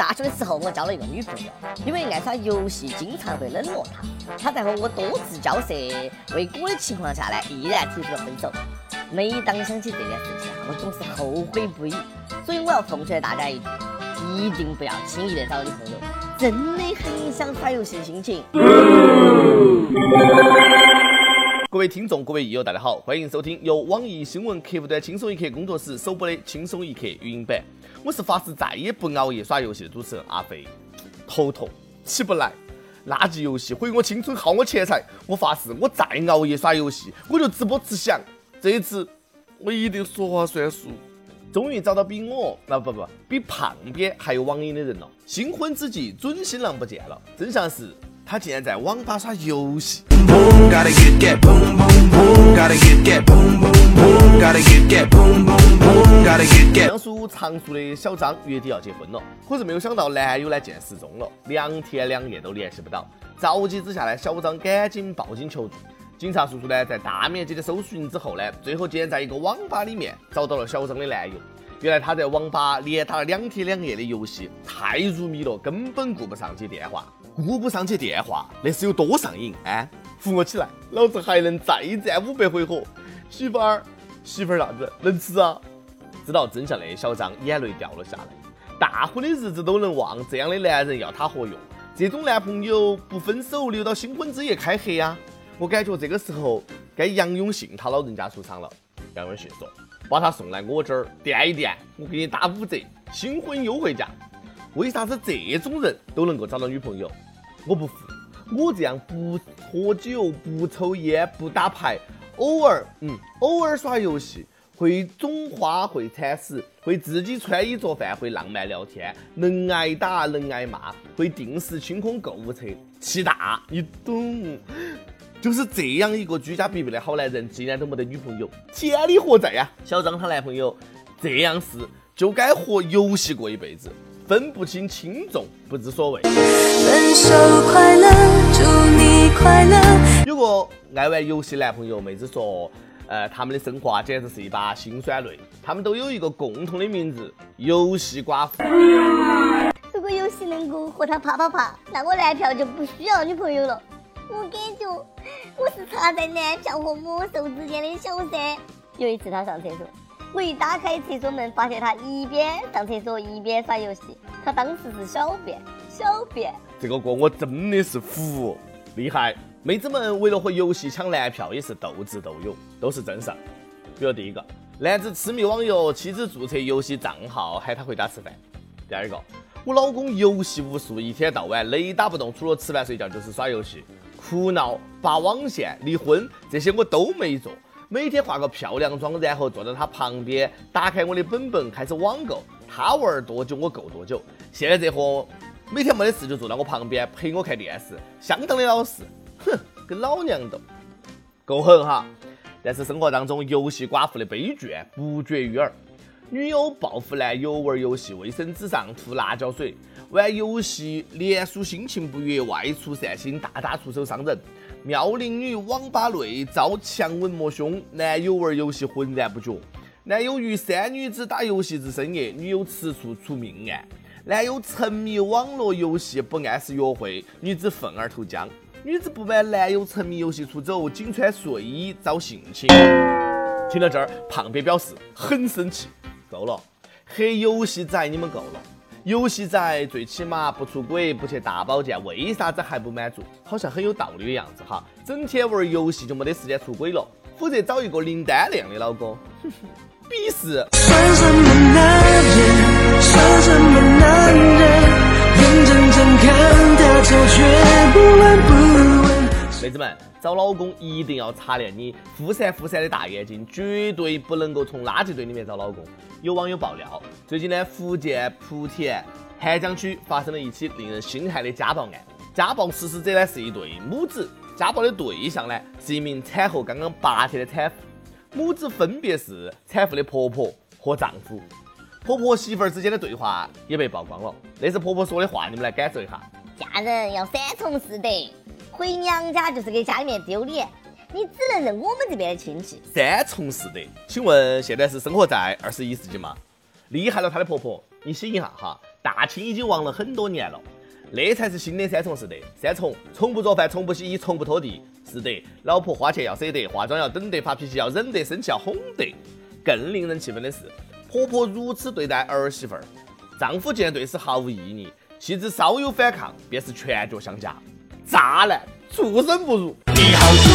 大学的时候，我交了一个女朋友，因为爱耍游戏，经常会冷落她。她在和我多次交涉未果的情况下呢，毅然提出了分手。每当想起这件事情，我总是后悔不已。所以我要奉劝大家一句：一定不要轻易的找女朋友，真的很影响耍游戏的心情。各位听众，各位益友，大家好，欢迎收听由网易新闻客户端轻松一刻工作室首播的轻松一刻语音版。我是发誓再也不熬夜耍游戏的主持人阿飞。头痛，起不来，垃圾游戏毁我青春，耗我钱财。我发誓，我再熬夜耍游戏，我就直播吃翔。这一次，我一定说话算数。终于找到比我，啊不不，比胖边还有网瘾的人了。新婚之际，准新郎不见了，真相是。他竟然在网吧耍游戏。江苏常熟的小张月底要结婚了，可是没有想到男友呢竟然失踪了，两天两夜都联系不到。着急之下呢，小张赶紧报警求助。警察叔叔呢在大面积的搜寻之后呢，最后竟然在一个网吧里面找到了小张的男友。原来他在网吧连打了两天两夜的游戏，太入迷了，根本顾不上接电话。顾不上接电话，那是有多上瘾啊！扶我起来，老子还能再战五百回合。媳妇儿，媳妇儿啥子能吃啊？知道真相的小张眼泪掉了下来。大婚的日子都能忘，这样的男人要他何用？这种男朋友不分手，留到新婚之夜开黑啊！我感觉这个时候该杨永信他老人家出场了。杨永信说：“把他送来我这儿垫一垫，我给你打五折，新婚优惠价。”为啥子这种人都能够找到女朋友？我不服！我这样不喝酒、不抽烟、不打牌，偶尔嗯，偶尔耍游戏，会种花、会铲屎，会自己穿衣做饭，会浪漫聊天，能挨打能挨骂，会定时清空购物车，气大，你懂？就是这样一个居家必备的好男人，竟然都没得女朋友，天理何在呀？小张她男朋友这样是就该和游戏过一辈子。分不清轻重，不知所谓。分手快乐，祝你快乐。有个爱玩游戏男朋友，妹子说，呃，他们的生活啊，简直是一把辛酸泪。他们都有一个共同的名字——游戏寡妇。如果游戏能够和他啪啪啪，那我男票就不需要女朋友了。我感觉我是插在男票和魔兽之间的小三。有一次他上厕所。我一打开厕所门，发现他一边上厕所一边耍游戏。他当时是小便，小便。这个锅我真的是服，厉害！妹子们为了和游戏抢男票也是斗智斗勇，都是真事儿。比如第一个，男子痴迷网游，妻子注册游戏账号喊他回家吃饭。第二个，我老公游戏无数，一天到晚雷打不动，除了吃饭睡觉就是耍游戏，哭闹、拔网线、离婚，这些我都没做。每天化个漂亮妆，然后坐在他旁边，打开我的本本开始网购。他玩多久我购多久。现在这货每天没得事就坐在我旁边陪我看电视，相当的老实。哼，跟老娘斗，够狠哈！但是生活当中游戏寡妇的悲剧不绝于耳。女友报复男友玩游戏，卫生纸上涂辣椒水，玩游戏连输心情不悦，外出散心，大打出手伤人。妙龄女网吧内遭强吻摸胸，男友玩游戏浑然不觉。男友与三女子打游戏至深夜，女友吃醋出命案。男友沉迷网络游戏不按时约会，女子愤而投江。女子不满男友沉迷游戏出走，仅穿睡衣遭性侵。听到这儿，胖边表示很生气，够了，黑游戏仔你们够了。游戏仔最起码不出轨，不去大保健，为啥子还不满足？好像很有道理的样子哈！整天玩游戏就没得时间出轨了，否则找一个林丹那样的老公，鄙视。算什么男人？算什么男人？眼睁睁看他走，却不闻不问。妹子们，找老公一定要擦亮你忽闪忽闪的大眼睛，绝对不能够从垃圾堆里面找老公。有网友爆料，最近呢，福建莆田涵江区发生了一起令人心寒的家暴案。家暴实施者呢是一对母子，家暴的对象呢是一名产后刚刚八天的产妇。母子分别是产妇的婆婆和丈夫。婆婆媳妇儿之间的对话也被曝光了。那是婆婆说的话，你们来感受一下：嫁人要三从四德，回娘家就是给家里面丢脸。你只能认我们这边的亲戚。三从四德，请问现在是生活在二十一世纪吗？厉害了，她的婆婆，你醒一下哈！大清已经亡了很多年了。那才是新的三从四德，三从：从不做饭，从不洗衣，从不拖地，是得。老婆花钱要舍得，化妆要等得，发脾气要忍得，生气要哄得。更令人气愤的是，婆婆如此对待儿媳妇儿，丈夫竟然对此毫无异议，妻子稍有反抗便是拳脚相加，渣男，畜生不如。你好毒，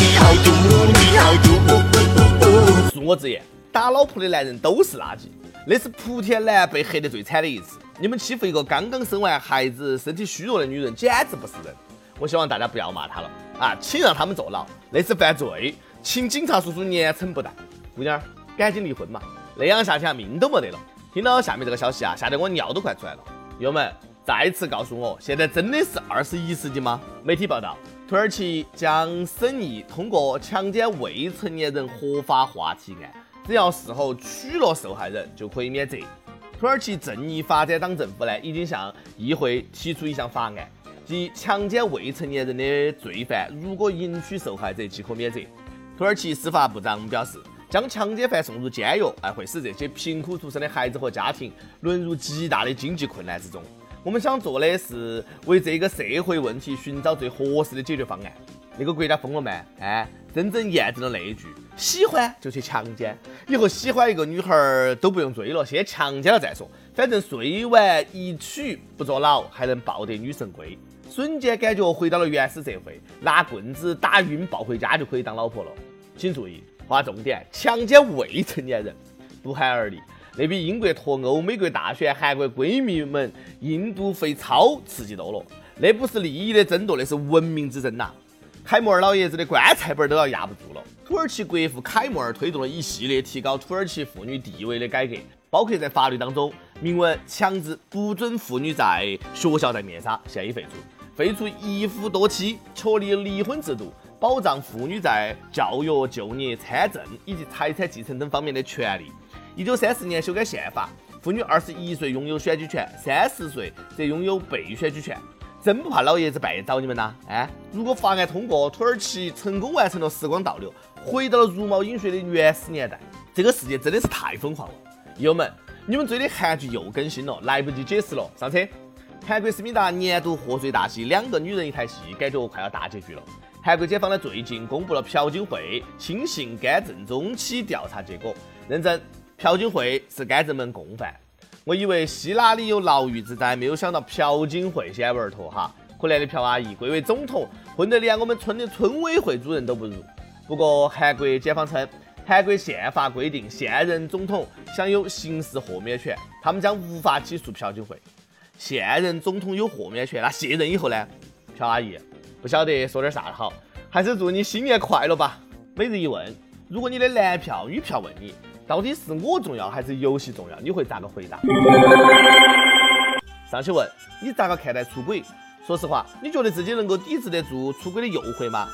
你好毒，你好毒。恕我直言，打老婆的男人都是垃圾，那是莆田男被黑得最惨的一次。你们欺负一个刚刚生完孩子、身体虚弱的女人，简直不是人！我希望大家不要骂他了啊，请让他们坐牢，那是犯罪，请警察叔叔严惩不贷。姑娘，赶紧离婚嘛，那样下去命都没得了。听到下面这个消息啊，吓得我尿都快出来了。友们，再次告诉我，现在真的是二十一世纪吗？媒体报道，土耳其将审议通过强奸未成年人合法化提案，只要事后娶了受害人就可以免责。土耳其正义发展党政府呢，已经向议会提出一项法案，即强奸未成年人的罪犯如果迎娶受害者即可免责。土耳其司法部长表示，将强奸犯送入监狱，哎，会使这些贫苦出身的孩子和家庭沦入极大的经济困难之中。我们想做的是为这个社会问题寻找最合适的解决方案。那个国家疯了吗？哎，真正验证了那一句。喜欢就去强奸，以后喜欢一个女孩儿都不用追了，先强奸了再说。反正睡完一曲不坐牢，还能抱得女神归，瞬间感觉回到了原始社会，拿棍子打晕抱回家就可以当老婆了。请注意，划重点：强奸未成年人，不寒而栗，那比英国脱欧、美国大选、韩国闺蜜们印度废超刺激多了。那不是利益的争夺，那是文明之争呐！凯末尔老爷子的棺材本都要压不住了。土耳其国父凯末尔推动了一系列提高土耳其妇女地位的改革，包括在法律当中明文强制不准妇女在学校戴面纱，现已废除；废除一夫多妻、确立离婚制度，保障妇女在教育、就业、参政以及财产继承等方面的权利。一九三四年修改宪法，妇女二十一岁拥有选举权，三十岁则拥有被选举权。真不怕老爷子半夜找你们呐？哎，如果法案通过，土耳其成功完成了时光倒流，回到了茹毛饮血的原始年代，这个世界真的是太疯狂了。友们，你们追的韩剧又更新了，来不及解释了，上车！韩国思密达年度贺岁大戏《两个女人一台戏》，感觉快要大结局了。韩国检方呢最近公布了朴槿惠亲信干政中期调查结果，认证朴槿惠是干政门共犯。我以为希拉里有牢狱之灾，没有想到朴槿惠先玩脱哈！可怜的朴阿姨，贵为总统，混得连我们村的村委会主任都不如。不过韩国检方称，韩国宪法规定现任总统享有刑事豁免权，他们将无法起诉朴槿惠。现任总统有豁免权，那卸任以后呢？朴阿姨，不晓得说点啥好，还是祝你新年快乐吧。每日一问：如果你的男票、女票问你？到底是我重要还是游戏重要？你会咋个回答？上去问你咋个看待出轨？说实话，你觉得自己能够抵制得住出轨的诱惑吗？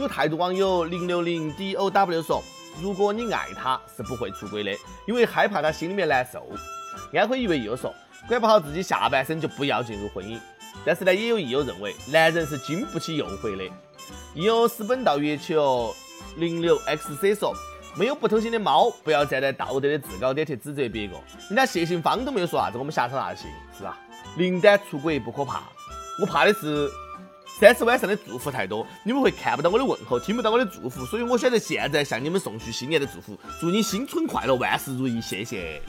有态度网友零六零 D O W 说：如果你爱他，是不会出轨的，因为害怕他心里面难受。安徽一位友说：管不好自己下半身就不要进入婚姻。但是呢，也有益友认为，男人是经不起诱惑的。益友私奔到月球零六 X C 说。没有不偷腥的猫，不要站在道德的制高点去指责别个。人家谢杏芳都没有说啥子，我们瞎操啥心，是吧？林丹出轨不可怕，我怕的是三十晚上的祝福太多，你们会看不到我的问候，听不到我的祝福，所以我选择现在向你们送去新年的祝福，祝你新春快乐，万事如意，谢谢。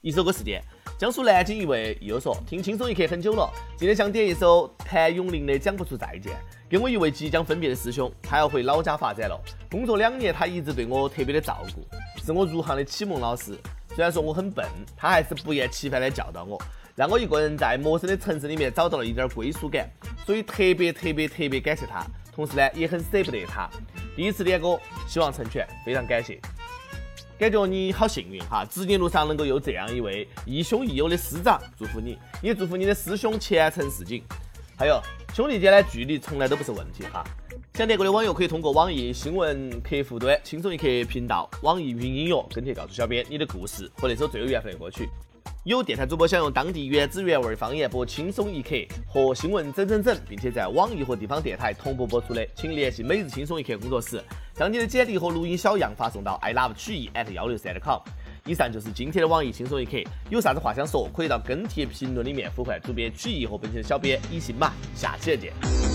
一首歌时间。江苏南京一位又说听轻松一刻很久了，今天想点一首谭咏麟的《讲不出再见》，跟我一位即将分别的师兄，他要回老家发展了。工作两年，他一直对我特别的照顾，是我入行的启蒙老师。虽然说我很笨，他还是不厌其烦的教导我，让我一个人在陌生的城市里面找到了一点归属感。所以特别特别特别感谢他，同时呢也很舍不得他。第一次点歌，希望成全，非常感谢。感觉你好幸运哈，职业路上能够有这样一位亦兄亦友的师长，祝福你，也祝福你的师兄前程似锦。还有兄弟间的距离从来都不是问题哈。想点歌的网友可以通过网易新闻客户端“轻松一刻”频道、网易云音乐跟帖告诉小编你的故事和那首最有缘分的歌曲。有电台主播想用当地原汁原味的方言播《轻松一刻》和新闻整整整，并且在网易和地方电台同步播出的，请联系每日轻松一刻工作室，将你的简历和录音小样发送到 i love 曲艺 at 幺六三点 com。以上就是今天的网易轻松一刻，有啥子话想说，可以到跟帖评论里面呼唤主编曲艺和本期的小编一心嘛，下期再见。